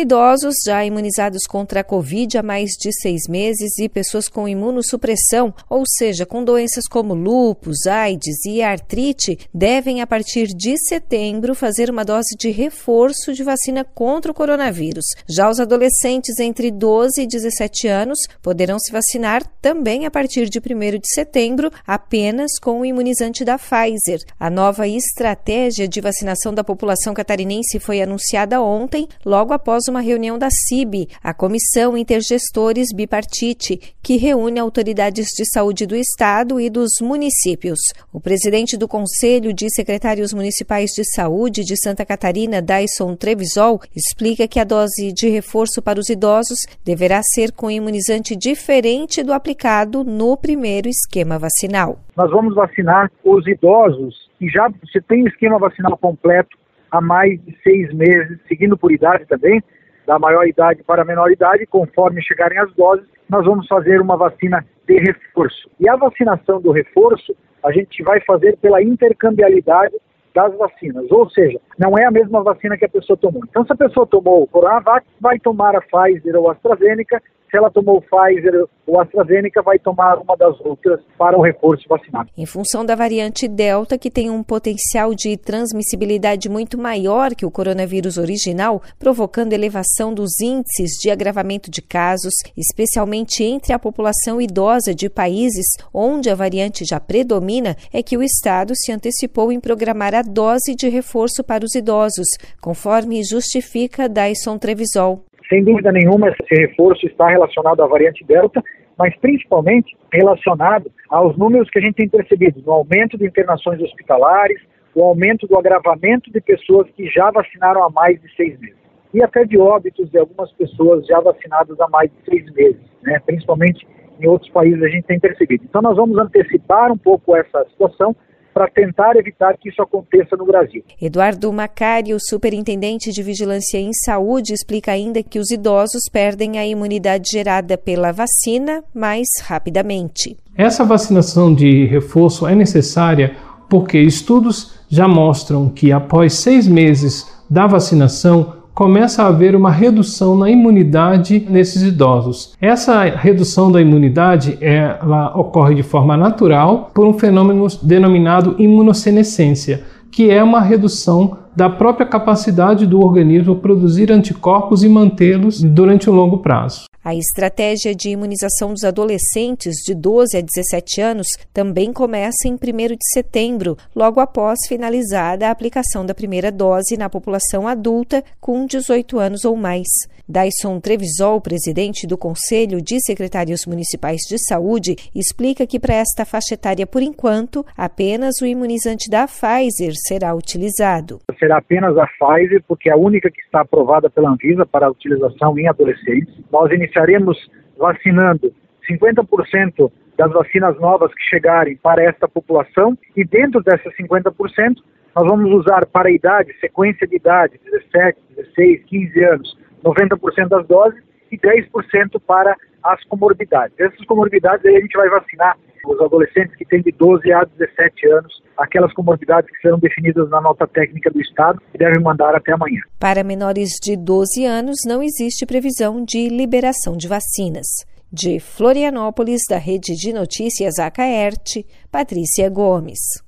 Idosos já imunizados contra a Covid há mais de seis meses e pessoas com imunossupressão, ou seja, com doenças como lúpus, AIDS e artrite, devem, a partir de setembro, fazer uma dose de reforço de vacina contra o coronavírus. Já os adolescentes entre 12 e 17 anos poderão se vacinar também a partir de 1 de setembro, apenas com o imunizante da Pfizer. A nova estratégia de vacinação da população catarinense foi anunciada ontem, logo após uma reunião da CIB, a Comissão Intergestores Bipartite, que reúne autoridades de saúde do Estado e dos municípios. O presidente do Conselho de Secretários Municipais de Saúde de Santa Catarina, Dyson Trevisol, explica que a dose de reforço para os idosos deverá ser com imunizante diferente do aplicado no primeiro esquema vacinal. Nós vamos vacinar os idosos que já se tem esquema vacinal completo há mais de seis meses, seguindo por idade também, da maior idade para a menor idade, conforme chegarem as doses, nós vamos fazer uma vacina de reforço. E a vacinação do reforço, a gente vai fazer pela intercambiabilidade das vacinas, ou seja, não é a mesma vacina que a pessoa tomou. Então, se a pessoa tomou o Coronavac, vai tomar a Pfizer ou a AstraZeneca, se ela tomou Pfizer ou AstraZeneca, vai tomar uma das outras para o reforço vacinal. Em função da variante Delta, que tem um potencial de transmissibilidade muito maior que o coronavírus original, provocando elevação dos índices de agravamento de casos, especialmente entre a população idosa de países onde a variante já predomina, é que o Estado se antecipou em programar a dose de reforço para os idosos, conforme justifica Dyson Trevisol. Sem dúvida nenhuma, esse reforço está relacionado à variante Delta, mas principalmente relacionado aos números que a gente tem percebido, no aumento de internações hospitalares, o aumento do agravamento de pessoas que já vacinaram há mais de seis meses. E até de óbitos de algumas pessoas já vacinadas há mais de seis meses, né? principalmente em outros países a gente tem percebido. Então nós vamos antecipar um pouco essa situação para tentar evitar que isso aconteça no Brasil. Eduardo Macari, o superintendente de Vigilância em Saúde, explica ainda que os idosos perdem a imunidade gerada pela vacina mais rapidamente. Essa vacinação de reforço é necessária porque estudos já mostram que após seis meses da vacinação, começa a haver uma redução na imunidade nesses idosos. Essa redução da imunidade ela ocorre de forma natural por um fenômeno denominado imunossenescência, que é uma redução da própria capacidade do organismo produzir anticorpos e mantê-los durante um longo prazo. A estratégia de imunização dos adolescentes de 12 a 17 anos também começa em 1 de setembro, logo após finalizada a aplicação da primeira dose na população adulta com 18 anos ou mais. Dyson Trevisol, presidente do Conselho de Secretários Municipais de Saúde, explica que para esta faixa etária, por enquanto, apenas o imunizante da Pfizer será utilizado. Será apenas a Pfizer, porque é a única que está aprovada pela Anvisa para a utilização em adolescentes. Nós iniciaremos vacinando 50% das vacinas novas que chegarem para esta população e dentro dessas 50% nós vamos usar para a idade, sequência de idade, 17, 16, 15 anos, 90% das doses e 10% para as comorbidades. Essas comorbidades aí a gente vai vacinar os adolescentes que têm de 12 a 17 anos, aquelas comorbidades que serão definidas na nota técnica do Estado e devem mandar até amanhã. Para menores de 12 anos, não existe previsão de liberação de vacinas. De Florianópolis, da Rede de Notícias Acaerte, Patrícia Gomes.